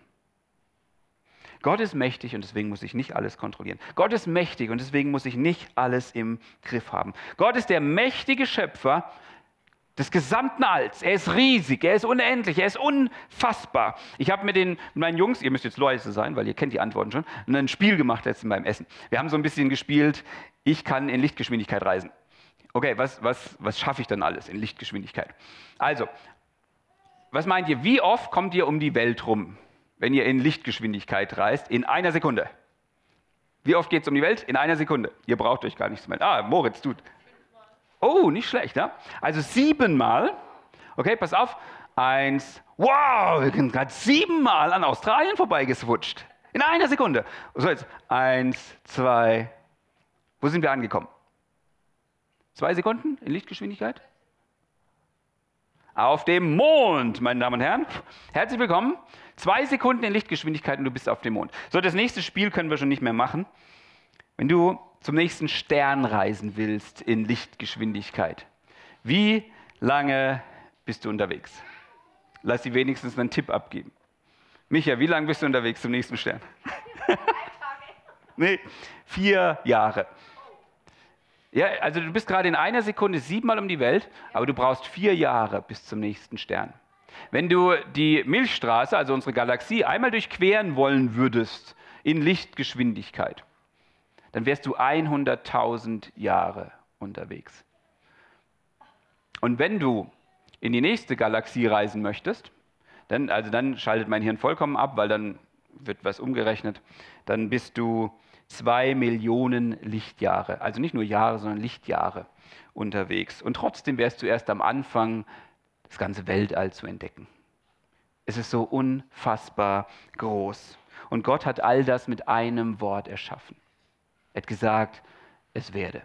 Gott ist mächtig und deswegen muss ich nicht alles kontrollieren. Gott ist mächtig und deswegen muss ich nicht alles im Griff haben. Gott ist der mächtige Schöpfer des gesamten Alls. Er ist riesig, er ist unendlich, er ist unfassbar. Ich habe mit, den, meinen Jungs, ihr müsst jetzt leise sein, weil ihr kennt die Antworten schon, ein Spiel gemacht letztens beim Essen. Wir haben so ein bisschen gespielt, ich kann in Lichtgeschwindigkeit reisen. Okay, was, was, was schaffe ich dann alles in Lichtgeschwindigkeit? Also, was meint ihr, wie oft kommt ihr um die Welt rum, wenn ihr in Lichtgeschwindigkeit reist? In einer Sekunde. Wie oft geht es um die Welt? In einer Sekunde. Ihr braucht euch gar nichts melden. Ah, Moritz tut. Oh, nicht schlecht, ja? Also siebenmal. Okay, pass auf. Eins. Wow, wir sind gerade siebenmal an Australien vorbeigeswutscht. In einer Sekunde. So, jetzt. Eins, zwei. Wo sind wir angekommen? Zwei Sekunden in Lichtgeschwindigkeit? Auf dem Mond, meine Damen und Herren. Herzlich willkommen. Zwei Sekunden in Lichtgeschwindigkeit und du bist auf dem Mond. So, das nächste Spiel können wir schon nicht mehr machen. Wenn du zum nächsten Stern reisen willst in Lichtgeschwindigkeit, wie lange bist du unterwegs? Lass sie wenigstens einen Tipp abgeben. Micha, wie lange bist du unterwegs zum nächsten Stern? nee, vier Jahre. Ja, also du bist gerade in einer Sekunde siebenmal um die Welt, aber du brauchst vier Jahre bis zum nächsten Stern. Wenn du die Milchstraße, also unsere Galaxie, einmal durchqueren wollen würdest in Lichtgeschwindigkeit, dann wärst du 100.000 Jahre unterwegs. Und wenn du in die nächste Galaxie reisen möchtest, dann, also dann schaltet mein Hirn vollkommen ab, weil dann wird was umgerechnet, dann bist du zwei Millionen Lichtjahre, also nicht nur Jahre, sondern Lichtjahre unterwegs. Und trotzdem wärst du erst am Anfang, das ganze Weltall zu entdecken. Es ist so unfassbar groß. Und Gott hat all das mit einem Wort erschaffen. Er hat gesagt, es werde.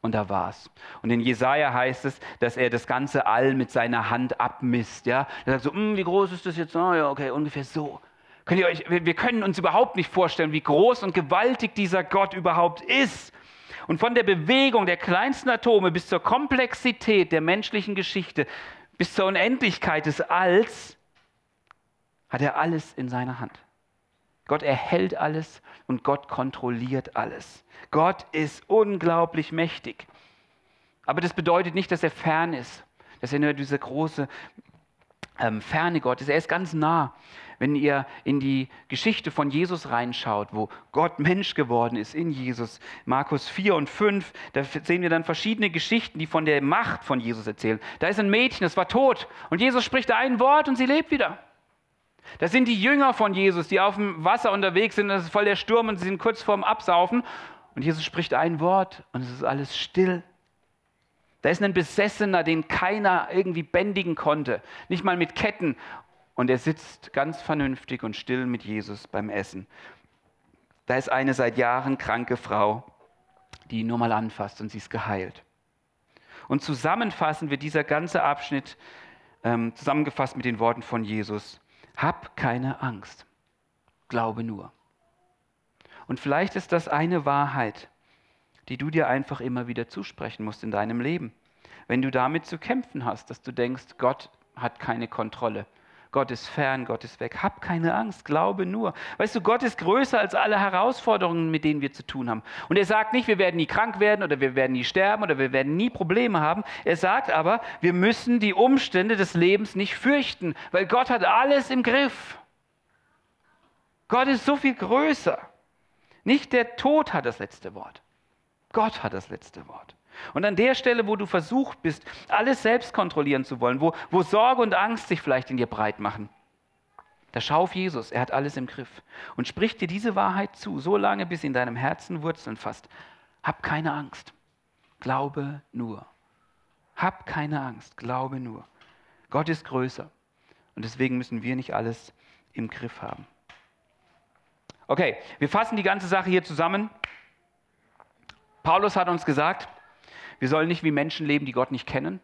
Und da war es. Und in Jesaja heißt es, dass er das ganze All mit seiner Hand abmisst. Ja? Er sagt so, hm, wie groß ist das jetzt? Oh, ja, okay, ungefähr so. Könnt ihr euch, wir können uns überhaupt nicht vorstellen, wie groß und gewaltig dieser Gott überhaupt ist. Und von der Bewegung der kleinsten Atome bis zur Komplexität der menschlichen Geschichte, bis zur Unendlichkeit des Alls, hat er alles in seiner Hand. Gott erhält alles und Gott kontrolliert alles. Gott ist unglaublich mächtig. Aber das bedeutet nicht, dass er fern ist, dass er nur diese große ähm, Ferne Gottes, er ist ganz nah. Wenn ihr in die Geschichte von Jesus reinschaut, wo Gott Mensch geworden ist in Jesus, Markus 4 und 5, da sehen wir dann verschiedene Geschichten, die von der Macht von Jesus erzählen. Da ist ein Mädchen, das war tot und Jesus spricht ein Wort und sie lebt wieder. Das sind die Jünger von Jesus, die auf dem Wasser unterwegs sind, das ist voll der Sturm und sie sind kurz vorm Absaufen und Jesus spricht ein Wort und es ist alles still. Da ist ein Besessener, den keiner irgendwie bändigen konnte, nicht mal mit Ketten und er sitzt ganz vernünftig und still mit Jesus beim Essen. Da ist eine seit Jahren kranke Frau, die ihn nur mal anfasst und sie ist geheilt. Und zusammenfassen wir dieser ganze Abschnitt, ähm, zusammengefasst mit den Worten von Jesus, hab keine Angst, glaube nur. Und vielleicht ist das eine Wahrheit, die du dir einfach immer wieder zusprechen musst in deinem Leben. Wenn du damit zu kämpfen hast, dass du denkst, Gott hat keine Kontrolle, Gott ist fern, Gott ist weg. Hab keine Angst, glaube nur. Weißt du, Gott ist größer als alle Herausforderungen, mit denen wir zu tun haben. Und er sagt nicht, wir werden nie krank werden oder wir werden nie sterben oder wir werden nie Probleme haben. Er sagt aber, wir müssen die Umstände des Lebens nicht fürchten, weil Gott hat alles im Griff. Gott ist so viel größer. Nicht der Tod hat das letzte Wort. Gott hat das letzte Wort. Und an der Stelle, wo du versucht bist, alles selbst kontrollieren zu wollen, wo, wo Sorge und Angst sich vielleicht in dir breit machen, da schau auf Jesus, er hat alles im Griff. Und sprich dir diese Wahrheit zu, so lange, bis in deinem Herzen Wurzeln fasst. Hab keine Angst, glaube nur. Hab keine Angst, glaube nur. Gott ist größer. Und deswegen müssen wir nicht alles im Griff haben. Okay, wir fassen die ganze Sache hier zusammen. Paulus hat uns gesagt, wir sollen nicht wie Menschen leben, die Gott nicht kennen.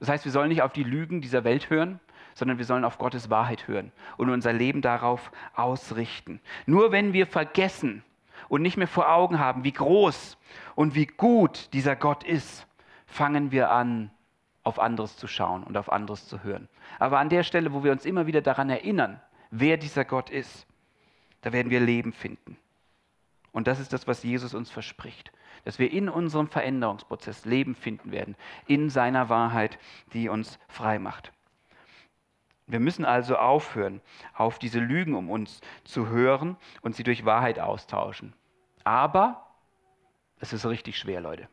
Das heißt, wir sollen nicht auf die Lügen dieser Welt hören, sondern wir sollen auf Gottes Wahrheit hören und unser Leben darauf ausrichten. Nur wenn wir vergessen und nicht mehr vor Augen haben, wie groß und wie gut dieser Gott ist, fangen wir an, auf anderes zu schauen und auf anderes zu hören. Aber an der Stelle, wo wir uns immer wieder daran erinnern, wer dieser Gott ist, da werden wir Leben finden. Und das ist das, was Jesus uns verspricht dass wir in unserem Veränderungsprozess Leben finden werden, in seiner Wahrheit, die uns frei macht. Wir müssen also aufhören, auf diese Lügen um uns zu hören und sie durch Wahrheit austauschen. Aber es ist richtig schwer, Leute,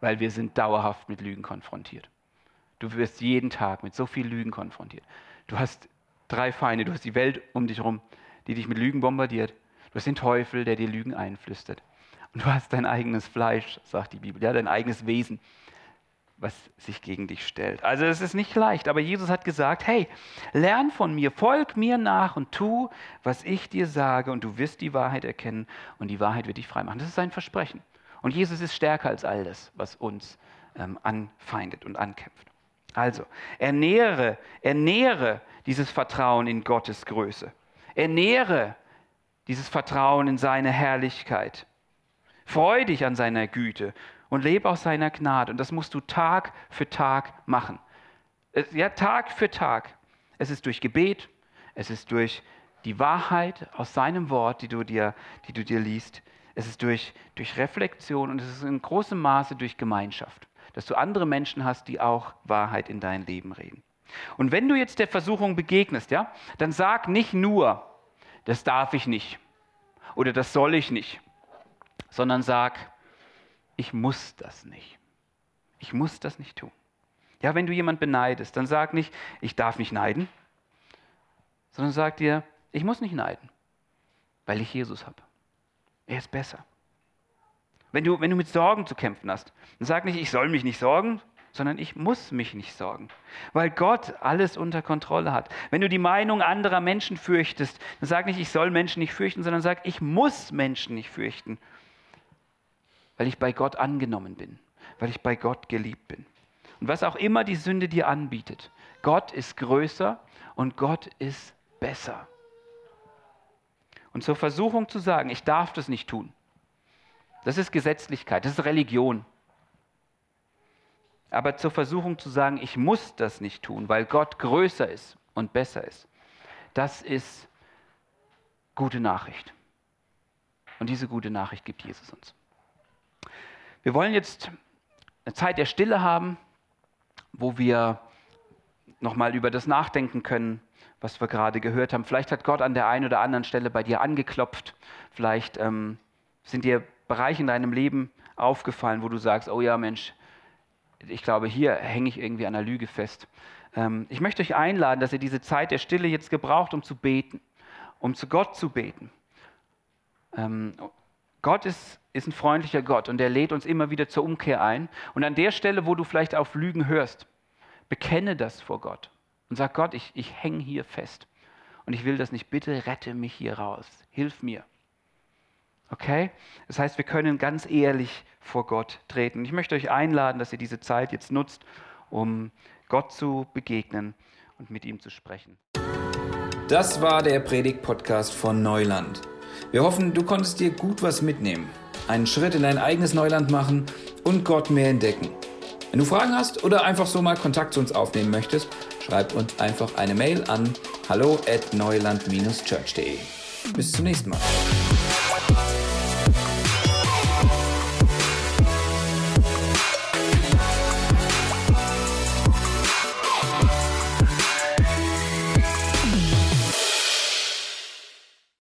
weil wir sind dauerhaft mit Lügen konfrontiert. Du wirst jeden Tag mit so vielen Lügen konfrontiert. Du hast drei Feinde, du hast die Welt um dich herum, die dich mit Lügen bombardiert. Du hast den Teufel, der dir Lügen einflüstert. Und du hast dein eigenes Fleisch, sagt die Bibel, ja, dein eigenes Wesen, was sich gegen dich stellt. Also es ist nicht leicht, aber Jesus hat gesagt, hey, lern von mir, folg mir nach und tu, was ich dir sage und du wirst die Wahrheit erkennen und die Wahrheit wird dich frei machen. Das ist sein Versprechen. Und Jesus ist stärker als all das, was uns ähm, anfeindet und ankämpft. Also, ernähre, ernähre dieses Vertrauen in Gottes Größe. Ernähre dieses Vertrauen in seine Herrlichkeit. Freu dich an seiner Güte und lebe aus seiner Gnade. Und das musst du Tag für Tag machen. Ja, Tag für Tag. Es ist durch Gebet, es ist durch die Wahrheit aus seinem Wort, die du dir, die du dir liest. Es ist durch, durch Reflexion und es ist in großem Maße durch Gemeinschaft, dass du andere Menschen hast, die auch Wahrheit in dein Leben reden. Und wenn du jetzt der Versuchung begegnest, ja, dann sag nicht nur, das darf ich nicht oder das soll ich nicht sondern sag, ich muss das nicht. Ich muss das nicht tun. Ja, wenn du jemand beneidest, dann sag nicht, ich darf nicht neiden, sondern sag dir, ich muss nicht neiden, weil ich Jesus habe. Er ist besser. Wenn du, wenn du mit Sorgen zu kämpfen hast, dann sag nicht, ich soll mich nicht sorgen, sondern ich muss mich nicht sorgen, weil Gott alles unter Kontrolle hat. Wenn du die Meinung anderer Menschen fürchtest, dann sag nicht, ich soll Menschen nicht fürchten, sondern sag, ich muss Menschen nicht fürchten, weil ich bei Gott angenommen bin, weil ich bei Gott geliebt bin. Und was auch immer die Sünde dir anbietet, Gott ist größer und Gott ist besser. Und zur Versuchung zu sagen, ich darf das nicht tun, das ist Gesetzlichkeit, das ist Religion. Aber zur Versuchung zu sagen, ich muss das nicht tun, weil Gott größer ist und besser ist, das ist gute Nachricht. Und diese gute Nachricht gibt Jesus uns. Wir wollen jetzt eine Zeit der Stille haben, wo wir nochmal über das nachdenken können, was wir gerade gehört haben. Vielleicht hat Gott an der einen oder anderen Stelle bei dir angeklopft. Vielleicht ähm, sind dir Bereiche in deinem Leben aufgefallen, wo du sagst, oh ja Mensch, ich glaube, hier hänge ich irgendwie an einer Lüge fest. Ähm, ich möchte euch einladen, dass ihr diese Zeit der Stille jetzt gebraucht, um zu beten, um zu Gott zu beten. Ähm, Gott ist, ist ein freundlicher Gott und er lädt uns immer wieder zur Umkehr ein. Und an der Stelle, wo du vielleicht auf Lügen hörst, bekenne das vor Gott und sag Gott, ich, ich hänge hier fest und ich will das nicht. Bitte rette mich hier raus. Hilf mir. Okay? Das heißt, wir können ganz ehrlich vor Gott treten. Ich möchte euch einladen, dass ihr diese Zeit jetzt nutzt, um Gott zu begegnen und mit ihm zu sprechen. Das war der Predigt-Podcast von Neuland. Wir hoffen, du konntest dir gut was mitnehmen, einen Schritt in dein eigenes Neuland machen und Gott mehr entdecken. Wenn du Fragen hast oder einfach so mal Kontakt zu uns aufnehmen möchtest, schreib uns einfach eine Mail an hallo at neuland-church.de. Bis zum nächsten Mal.